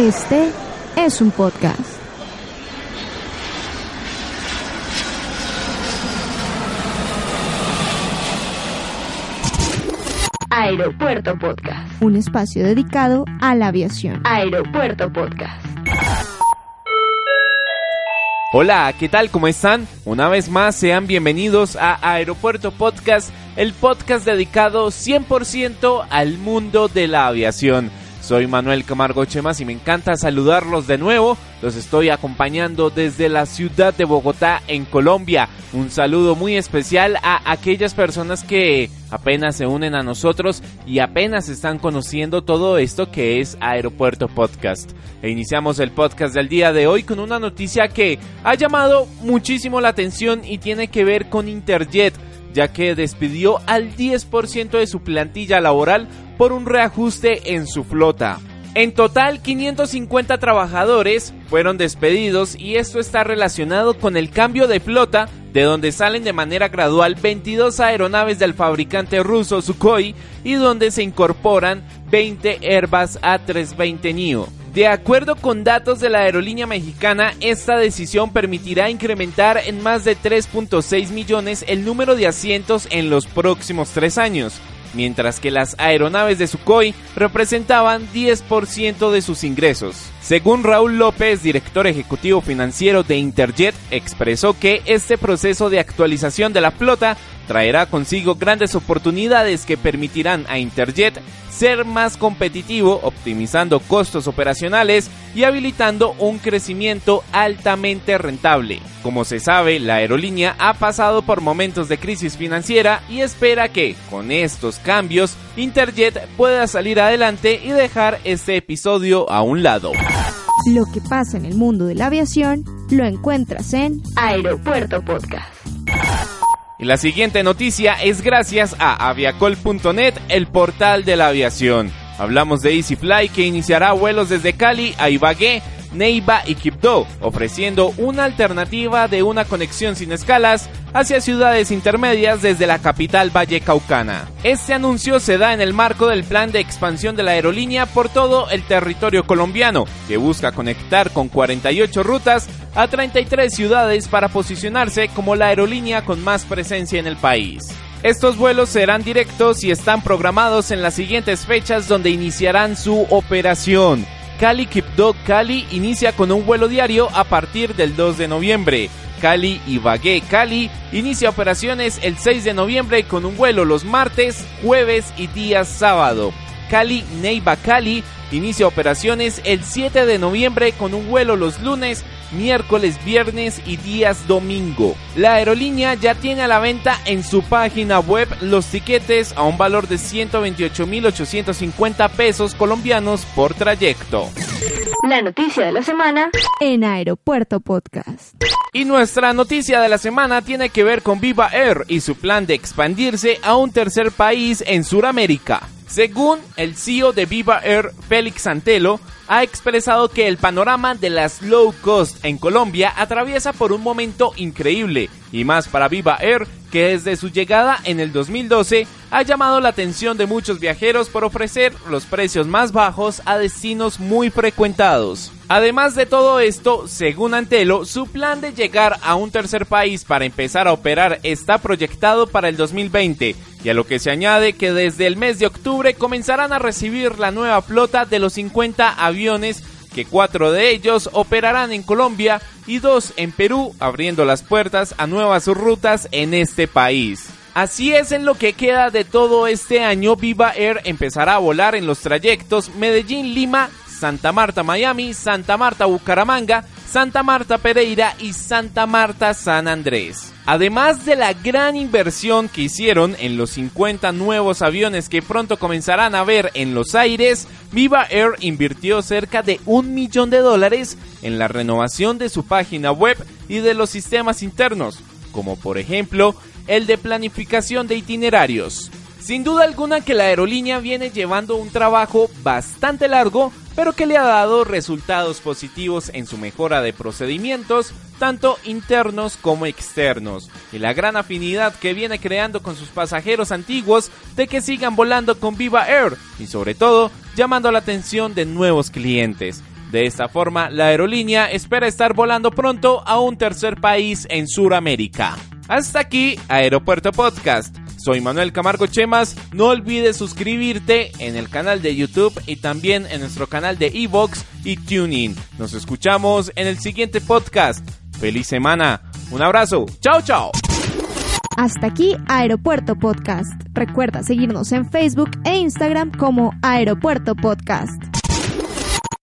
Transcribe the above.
Este es un podcast. Aeropuerto Podcast. Un espacio dedicado a la aviación. Aeropuerto Podcast. Hola, ¿qué tal? ¿Cómo están? Una vez más, sean bienvenidos a Aeropuerto Podcast, el podcast dedicado 100% al mundo de la aviación. Soy Manuel Camargo Chemas y me encanta saludarlos de nuevo. Los estoy acompañando desde la ciudad de Bogotá, en Colombia. Un saludo muy especial a aquellas personas que apenas se unen a nosotros y apenas están conociendo todo esto que es Aeropuerto Podcast. E iniciamos el podcast del día de hoy con una noticia que ha llamado muchísimo la atención y tiene que ver con Interjet ya que despidió al 10% de su plantilla laboral por un reajuste en su flota. En total, 550 trabajadores fueron despedidos y esto está relacionado con el cambio de flota, de donde salen de manera gradual 22 aeronaves del fabricante ruso Sukhoi y donde se incorporan 20 Airbus A320neo. De acuerdo con datos de la aerolínea mexicana, esta decisión permitirá incrementar en más de 3.6 millones el número de asientos en los próximos tres años, mientras que las aeronaves de Sukhoi representaban 10% de sus ingresos. Según Raúl López, director ejecutivo financiero de Interjet, expresó que este proceso de actualización de la flota traerá consigo grandes oportunidades que permitirán a Interjet ser más competitivo, optimizando costos operacionales y habilitando un crecimiento altamente rentable. Como se sabe, la aerolínea ha pasado por momentos de crisis financiera y espera que, con estos cambios, Interjet pueda salir adelante y dejar este episodio a un lado. Lo que pasa en el mundo de la aviación lo encuentras en Aeropuerto Podcast. Y la siguiente noticia es gracias a aviacol.net, el portal de la aviación. Hablamos de EasyFly que iniciará vuelos desde Cali a Ibagué, Neiva y Quibdó, ofreciendo una alternativa de una conexión sin escalas hacia ciudades intermedias desde la capital vallecaucana. Este anuncio se da en el marco del plan de expansión de la aerolínea por todo el territorio colombiano, que busca conectar con 48 rutas a 33 ciudades para posicionarse como la aerolínea con más presencia en el país. Estos vuelos serán directos y están programados en las siguientes fechas donde iniciarán su operación. Cali Quibdó Cali inicia con un vuelo diario a partir del 2 de noviembre. Cali Ibagué Cali inicia operaciones el 6 de noviembre con un vuelo los martes, jueves y días sábado. Cali Neiva Cali inicia operaciones el 7 de noviembre con un vuelo los lunes, miércoles, viernes y días domingo. La aerolínea ya tiene a la venta en su página web los tiquetes a un valor de 128.850 pesos colombianos por trayecto. La noticia de la semana en Aeropuerto Podcast. Y nuestra noticia de la semana tiene que ver con Viva Air y su plan de expandirse a un tercer país en Sudamérica. Según el CEO de Viva Air, Félix Santelo, ha expresado que el panorama de las low cost en Colombia atraviesa por un momento increíble, y más para Viva Air, que desde su llegada en el 2012 ha llamado la atención de muchos viajeros por ofrecer los precios más bajos a destinos muy frecuentados. Además de todo esto, según Antelo, su plan de llegar a un tercer país para empezar a operar está proyectado para el 2020, y a lo que se añade que desde el mes de octubre comenzarán a recibir la nueva flota de los 50 aviones que cuatro de ellos operarán en Colombia y dos en Perú, abriendo las puertas a nuevas rutas en este país. Así es en lo que queda de todo este año, Viva Air empezará a volar en los trayectos Medellín-Lima, Santa Marta-Miami, Santa Marta-Bucaramanga, Santa Marta Pereira y Santa Marta San Andrés. Además de la gran inversión que hicieron en los 50 nuevos aviones que pronto comenzarán a ver en los aires, Viva Air invirtió cerca de un millón de dólares en la renovación de su página web y de los sistemas internos, como por ejemplo el de planificación de itinerarios. Sin duda alguna que la aerolínea viene llevando un trabajo bastante largo, pero que le ha dado resultados positivos en su mejora de procedimientos, tanto internos como externos, y la gran afinidad que viene creando con sus pasajeros antiguos de que sigan volando con Viva Air, y sobre todo llamando la atención de nuevos clientes. De esta forma, la aerolínea espera estar volando pronto a un tercer país en Sudamérica. Hasta aquí, Aeropuerto Podcast. Soy Manuel Camargo Chemas. No olvides suscribirte en el canal de YouTube y también en nuestro canal de Evox y TuneIn. Nos escuchamos en el siguiente podcast. ¡Feliz semana! Un abrazo. ¡Chao, chao! Hasta aquí Aeropuerto Podcast. Recuerda seguirnos en Facebook e Instagram como Aeropuerto Podcast.